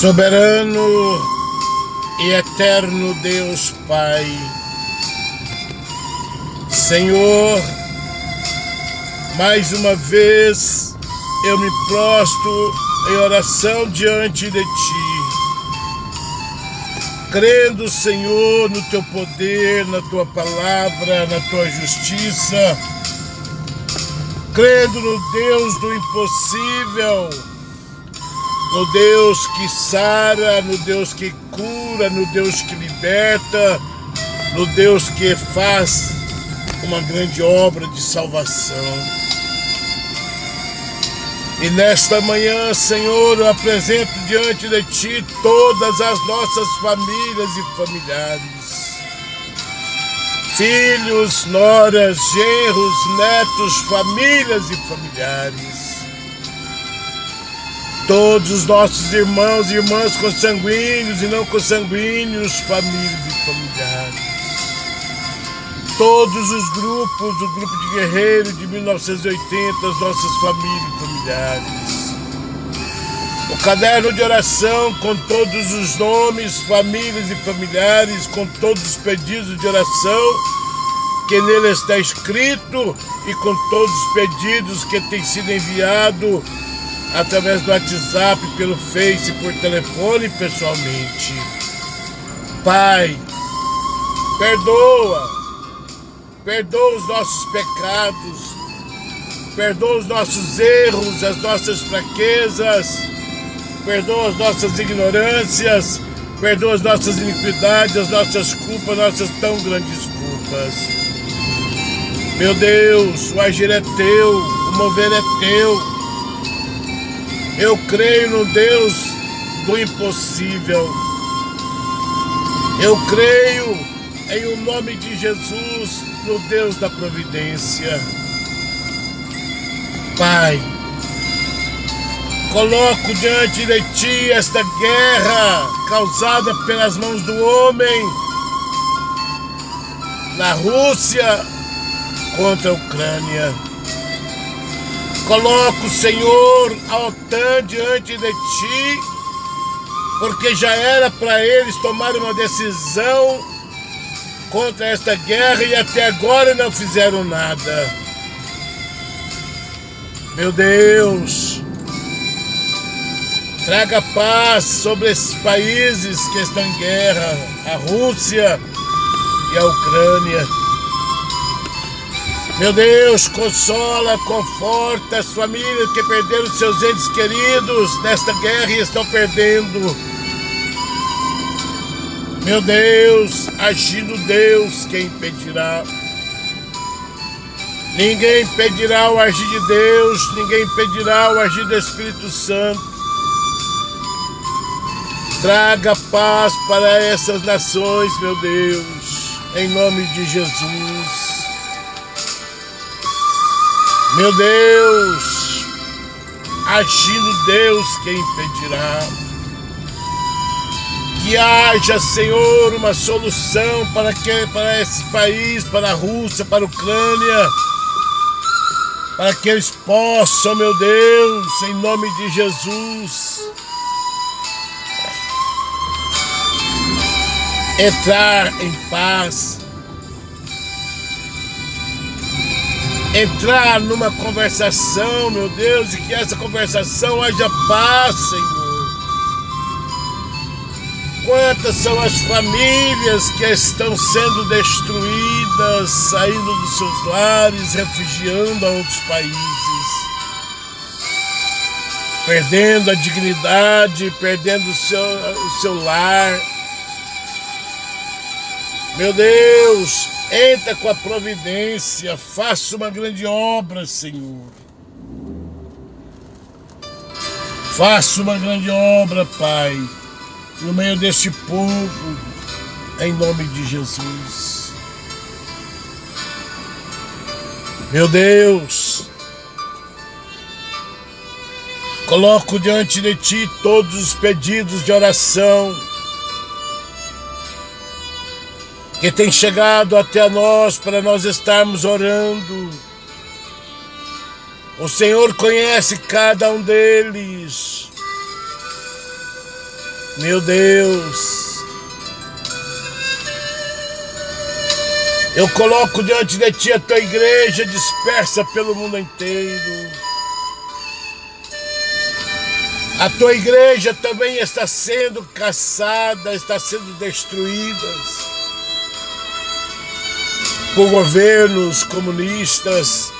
Soberano e eterno Deus Pai, Senhor, mais uma vez eu me prostro em oração diante de Ti, crendo, Senhor, no Teu poder, na Tua palavra, na Tua justiça, crendo no Deus do impossível no Deus que sara, no Deus que cura, no Deus que liberta, no Deus que faz uma grande obra de salvação. E nesta manhã, Senhor, eu apresento diante de Ti todas as nossas famílias e familiares. Filhos, noras, genros, netos, famílias e familiares todos os nossos irmãos e irmãs consanguíneos e não consanguíneos, famílias e familiares. Todos os grupos, do grupo de guerreiros de 1980, as nossas famílias e familiares. O caderno de oração com todos os nomes, famílias e familiares, com todos os pedidos de oração que nele está escrito e com todos os pedidos que têm sido enviados através do WhatsApp, pelo Face, por telefone pessoalmente. Pai, perdoa, perdoa os nossos pecados, perdoa os nossos erros, as nossas fraquezas, perdoa as nossas ignorâncias, perdoa as nossas iniquidades, as nossas culpas, nossas tão grandes culpas. Meu Deus, o agir é teu, o mover é teu. Eu creio no Deus do impossível. Eu creio em o nome de Jesus, no Deus da providência. Pai, coloco diante de ti esta guerra causada pelas mãos do homem na Rússia contra a Ucrânia. Coloco, Senhor, a OTAN diante de ti, porque já era para eles tomarem uma decisão contra esta guerra e até agora não fizeram nada. Meu Deus, traga paz sobre esses países que estão em guerra, a Rússia e a Ucrânia. Meu Deus, consola, conforta as famílias que perderam seus entes queridos nesta guerra e estão perdendo. Meu Deus, agindo Deus, quem impedirá? Ninguém impedirá o agir de Deus, ninguém impedirá o agir do Espírito Santo. Traga paz para essas nações, meu Deus, em nome de Jesus. Meu Deus, agindo Deus, quem impedirá? Que haja, Senhor, uma solução para, que, para esse país, para a Rússia, para a Ucrânia, para que eles possam, meu Deus, em nome de Jesus, entrar em paz entrar numa conversação, meu Deus, e que essa conversação haja paz, Senhor. Quantas são as famílias que estão sendo destruídas, saindo dos seus lares, refugiando a outros países, perdendo a dignidade, perdendo o seu, o seu lar. Meu Deus, Entra com a providência, faça uma grande obra, Senhor. Faça uma grande obra, Pai, no meio deste povo, em nome de Jesus. Meu Deus, coloco diante de Ti todos os pedidos de oração que tem chegado até nós para nós estarmos orando. O Senhor conhece cada um deles. Meu Deus, eu coloco diante de ti a tua igreja dispersa pelo mundo inteiro. A tua igreja também está sendo caçada, está sendo destruída por governos comunistas.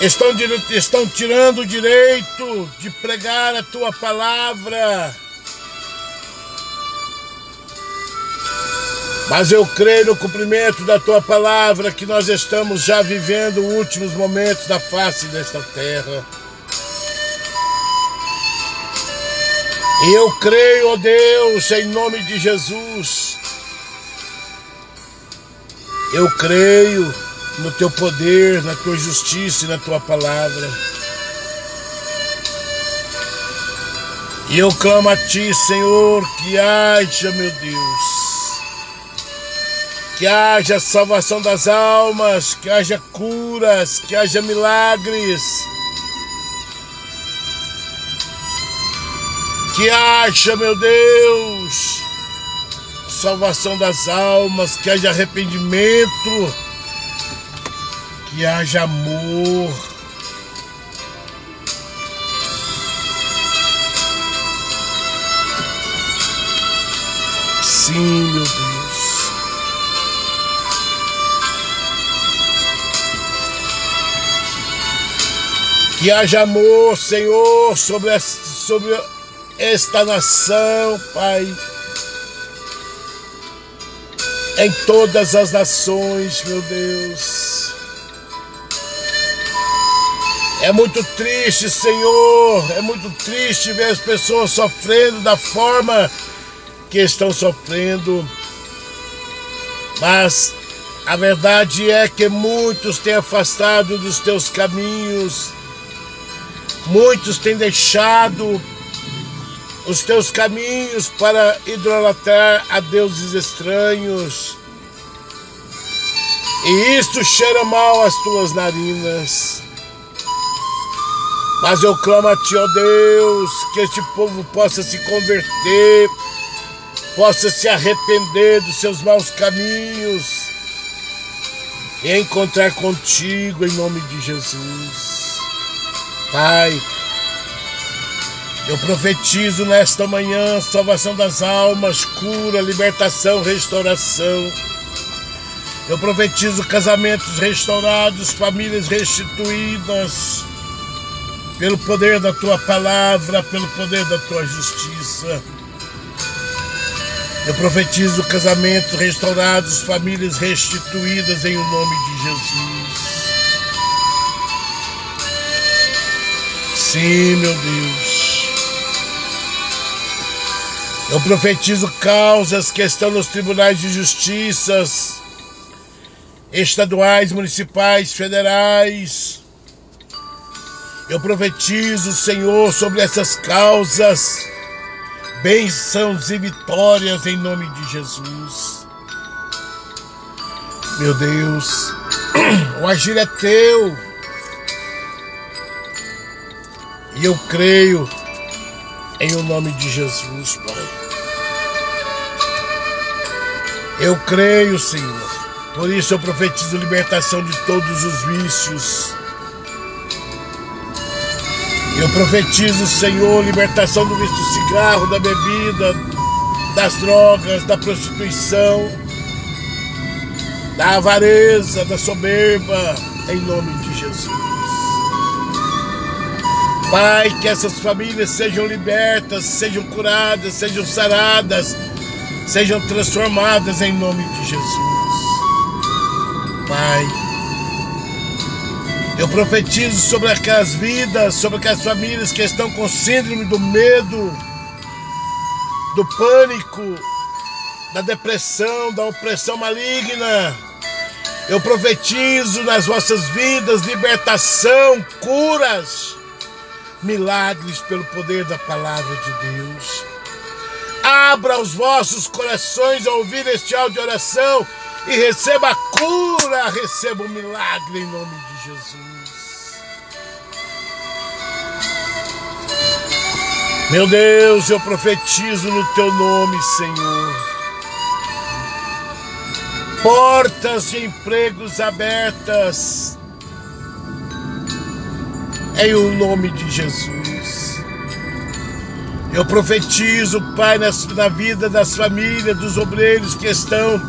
Estão, estão tirando o direito de pregar a tua palavra. Mas eu creio no cumprimento da tua palavra que nós estamos já vivendo últimos momentos da face desta terra. E eu creio, ó oh Deus, em nome de Jesus. Eu creio no teu poder, na tua justiça e na tua palavra. E eu clamo a ti, Senhor, que haja, meu Deus, que haja salvação das almas, que haja curas, que haja milagres Que haja, meu Deus, salvação das almas, que haja arrependimento, que haja amor. Sim, meu Deus. Que haja amor, Senhor, sobre, sobre esta nação, Pai, em todas as nações, meu Deus. É muito triste, Senhor, é muito triste ver as pessoas sofrendo da forma que estão sofrendo. Mas a verdade é que muitos têm afastado dos teus caminhos, muitos têm deixado os teus caminhos para idolatrar a deuses estranhos. E isto cheira mal às tuas narinas. Mas eu clamo a ti, ó Deus, que este povo possa se converter, possa se arrepender dos seus maus caminhos e encontrar contigo em nome de Jesus. Pai, eu profetizo nesta manhã salvação das almas, cura, libertação, restauração. Eu profetizo casamentos restaurados, famílias restituídas, pelo poder da tua palavra, pelo poder da tua justiça. Eu profetizo casamentos restaurados, famílias restituídas em o nome de Jesus. Sim, meu Deus. Eu profetizo causas que estão nos tribunais de justiças, estaduais, municipais, federais. Eu profetizo, Senhor, sobre essas causas, bênçãos e vitórias em nome de Jesus. Meu Deus, o agir é teu. E eu creio em o nome de Jesus, Pai. Eu creio, Senhor. Por isso eu profetizo libertação de todos os vícios. Eu profetizo, Senhor, libertação do vício do cigarro, da bebida, das drogas, da prostituição, da avareza, da soberba, em nome de Jesus. Pai, que essas famílias sejam libertas, sejam curadas, sejam saradas, sejam transformadas em nome de Jesus. Pai, eu profetizo sobre aquelas vidas, sobre aquelas famílias que estão com síndrome do medo, do pânico, da depressão, da opressão maligna. Eu profetizo nas vossas vidas libertação, curas milagres pelo poder da palavra de Deus. Abra os vossos corações a ouvir este áudio de oração e receba a cura, receba o milagre em nome de Jesus. Meu Deus, eu profetizo no teu nome, Senhor. Portas de empregos abertas em o nome de Jesus. Eu profetizo, Pai, na vida das famílias, dos obreiros que estão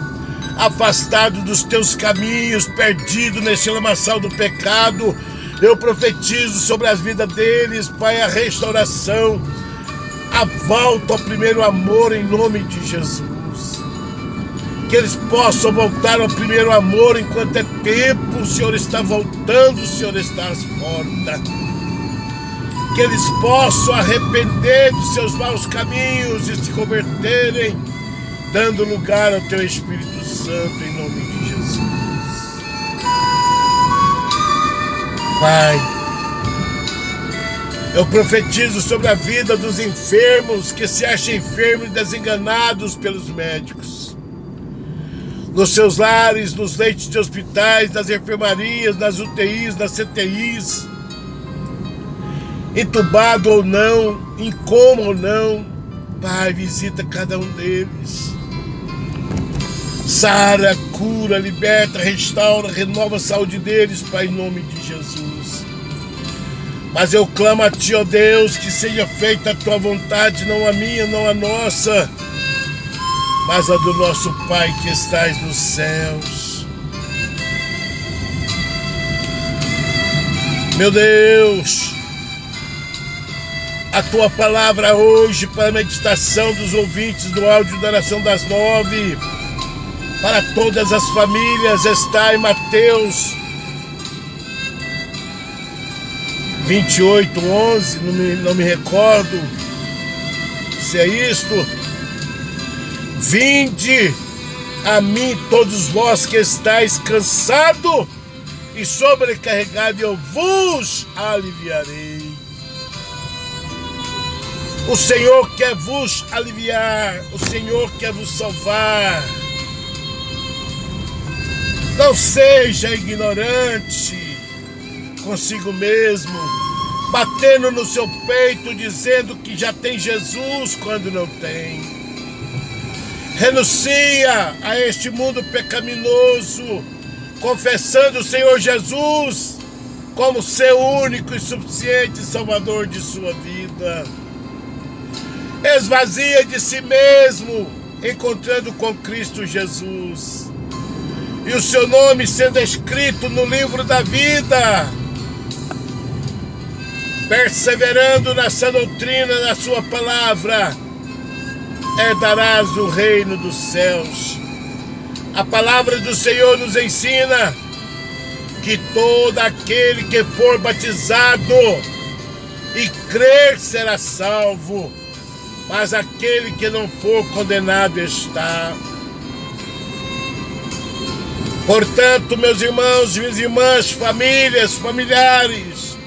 afastados dos teus caminhos, perdidos neste lamaçal do pecado. Eu profetizo sobre as vidas deles, Pai, a restauração, a volta ao primeiro amor em nome de Jesus. Que eles possam voltar ao primeiro amor enquanto é tempo. O Senhor está voltando, o Senhor está às portas que eles possam arrepender dos seus maus caminhos e se converterem, dando lugar ao teu Espírito Santo em nome de Jesus. Pai, eu profetizo sobre a vida dos enfermos que se acham enfermos e desenganados pelos médicos. Nos seus lares, nos leitos de hospitais, nas enfermarias, nas UTIs, nas CTIs, entubado ou não, em coma ou não, Pai, visita cada um deles. Sara, cura, liberta, restaura, renova a saúde deles, Pai, em nome de Jesus. Mas eu clamo a Ti, ó Deus, que seja feita a Tua vontade, não a minha, não a nossa, mas a do nosso Pai que estás nos céus. Meu Deus, a tua palavra hoje para a meditação dos ouvintes do áudio da oração das nove, para todas as famílias, está em Mateus 28, 11, não me, não me recordo se é isto. Vinde a mim todos vós que estáis cansado e sobrecarregado, eu vos aliviarei. O Senhor quer vos aliviar, o Senhor quer vos salvar. Não seja ignorante consigo mesmo, batendo no seu peito dizendo que já tem Jesus quando não tem. Renuncia a este mundo pecaminoso, confessando o Senhor Jesus como seu único e suficiente Salvador de sua vida esvazia de si mesmo, encontrando com Cristo Jesus. E o seu nome sendo escrito no livro da vida, perseverando nessa doutrina, na sua palavra, herdarás o reino dos céus. A palavra do Senhor nos ensina que todo aquele que for batizado e crer será salvo mas aquele que não for condenado está. Portanto, meus irmãos, minhas irmãs, famílias, familiares,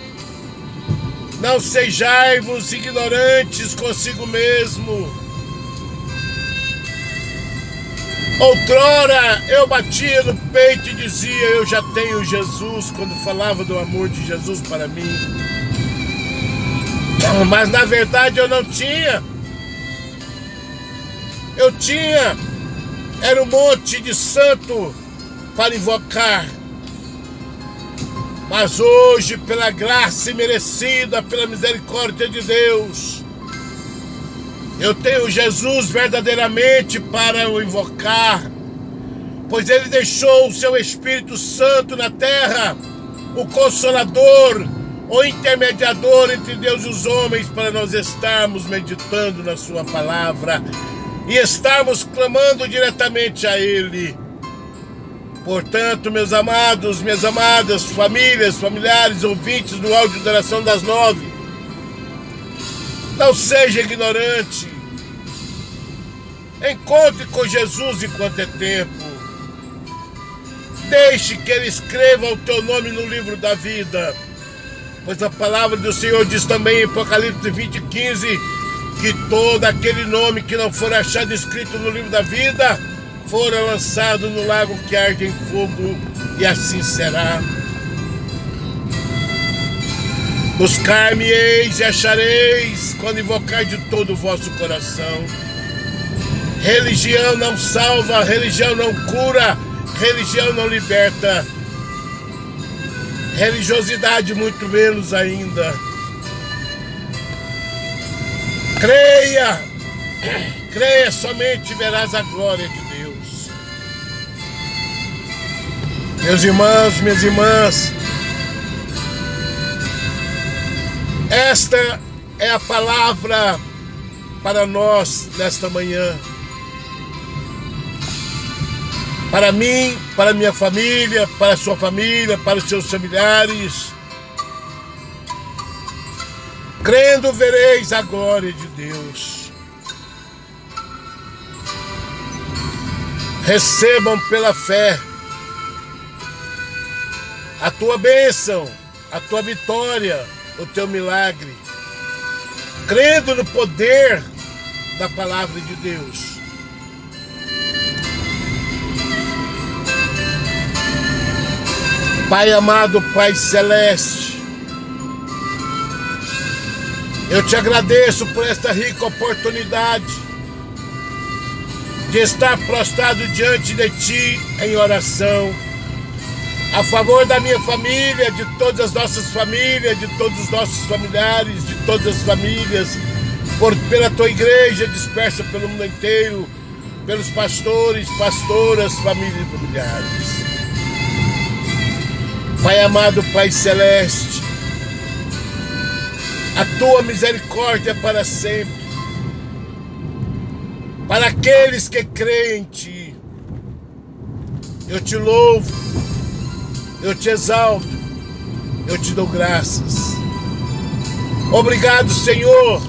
não sejais-vos ignorantes consigo mesmo. Outrora eu batia no peito e dizia: Eu já tenho Jesus, quando falava do amor de Jesus para mim. Mas na verdade eu não tinha. Eu tinha, era um monte de santo para invocar. Mas hoje, pela graça merecida, pela misericórdia de Deus, eu tenho Jesus verdadeiramente para o invocar, pois ele deixou o seu Espírito Santo na terra, o Consolador, o intermediador entre Deus e os homens, para nós estarmos meditando na Sua palavra e estarmos clamando diretamente a Ele. Portanto, meus amados, minhas amadas, famílias, familiares, ouvintes do áudio da oração das nove, não seja ignorante. Encontre com Jesus enquanto é tempo. Deixe que Ele escreva o teu nome no livro da vida. Pois a palavra do Senhor diz também em Apocalipse 20, 15 que todo aquele nome que não for achado escrito no livro da vida fora lançado no lago que arde em fogo, e assim será. Buscar-me-eis e achareis quando invocar de todo o vosso coração. Religião não salva, religião não cura, religião não liberta. Religiosidade, muito menos ainda. Creia, creia somente verás a glória de Deus. Meus irmãos, minhas irmãs, esta é a palavra para nós nesta manhã. Para mim, para minha família, para sua família, para os seus familiares. Crendo vereis a glória de Deus. Recebam pela fé a tua bênção, a tua vitória, o teu milagre. Crendo no poder da palavra de Deus. Pai amado, Pai celeste, eu te agradeço por esta rica oportunidade de estar prostrado diante de ti em oração, a favor da minha família, de todas as nossas famílias, de todos os nossos familiares, de todas as famílias, por, pela tua igreja dispersa pelo mundo inteiro, pelos pastores, pastoras, famílias e familiares. Pai amado, Pai celeste, a tua misericórdia para sempre, para aqueles que creem em ti. Eu te louvo, eu te exalto, eu te dou graças. Obrigado, Senhor,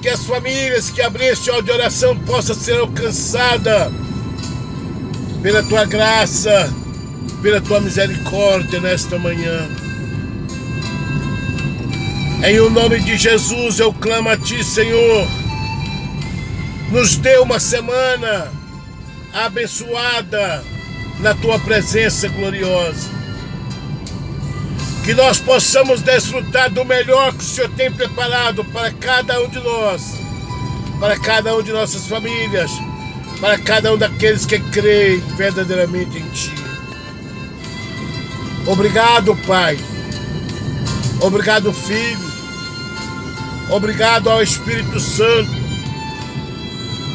que as famílias que abriram este áudio de oração possam ser alcançadas pela tua graça pela tua misericórdia nesta manhã. Em o nome de Jesus eu clamo a ti, Senhor. Nos dê uma semana abençoada na tua presença gloriosa. Que nós possamos desfrutar do melhor que o Senhor tem preparado para cada um de nós, para cada um de nossas famílias, para cada um daqueles que creem verdadeiramente em Ti. Obrigado, Pai. Obrigado, Filho. Obrigado ao Espírito Santo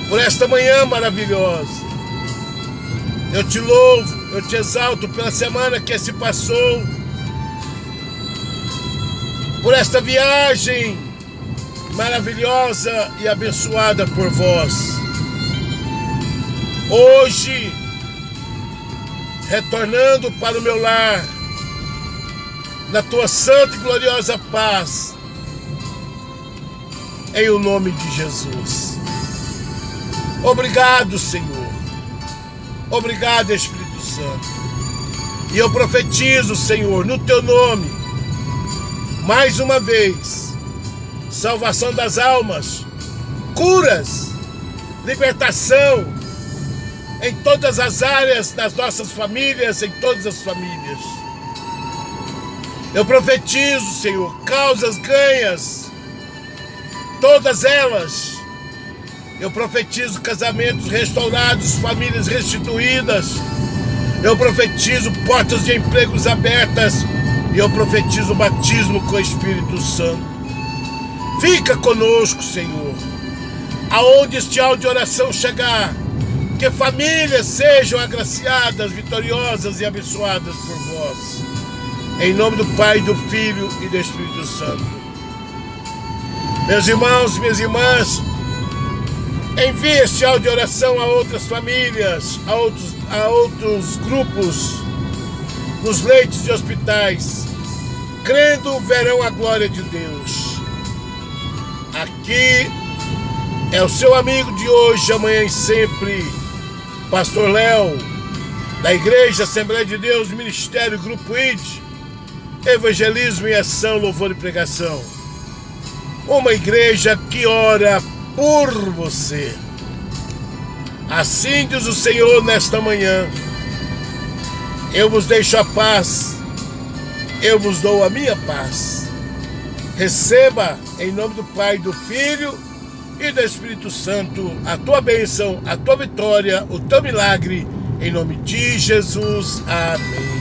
por esta manhã maravilhosa. Eu te louvo, eu te exalto pela semana que se passou, por esta viagem maravilhosa e abençoada por vós. Hoje, retornando para o meu lar, na tua santa e gloriosa paz, em o nome de Jesus. Obrigado, Senhor. Obrigado, Espírito Santo. E eu profetizo, Senhor, no teu nome, mais uma vez, salvação das almas, curas, libertação em todas as áreas das nossas famílias, em todas as famílias. Eu profetizo, Senhor, causas ganhas, todas elas. Eu profetizo casamentos restaurados, famílias restituídas. Eu profetizo portas de empregos abertas. E eu profetizo batismo com o Espírito Santo. Fica conosco, Senhor. Aonde este áudio de oração chegar, que famílias sejam agraciadas, vitoriosas e abençoadas por vós. Em nome do Pai, do Filho e do Espírito Santo. Meus irmãos, minhas irmãs, envie este áudio de oração a outras famílias, a outros, a outros grupos, nos leitos de hospitais, crendo verão a glória de Deus. Aqui é o seu amigo de hoje, amanhã e sempre, Pastor Léo, da Igreja Assembleia de Deus, Ministério Grupo ID Evangelismo em ação, louvor e pregação. Uma igreja que ora por você. Assim diz o Senhor nesta manhã. Eu vos deixo a paz. eu vos dou a minha paz. Receba, em nome do Pai, do Filho e do Espírito Santo, a tua bênção, a tua vitória, o teu milagre, em nome de Jesus. Amém.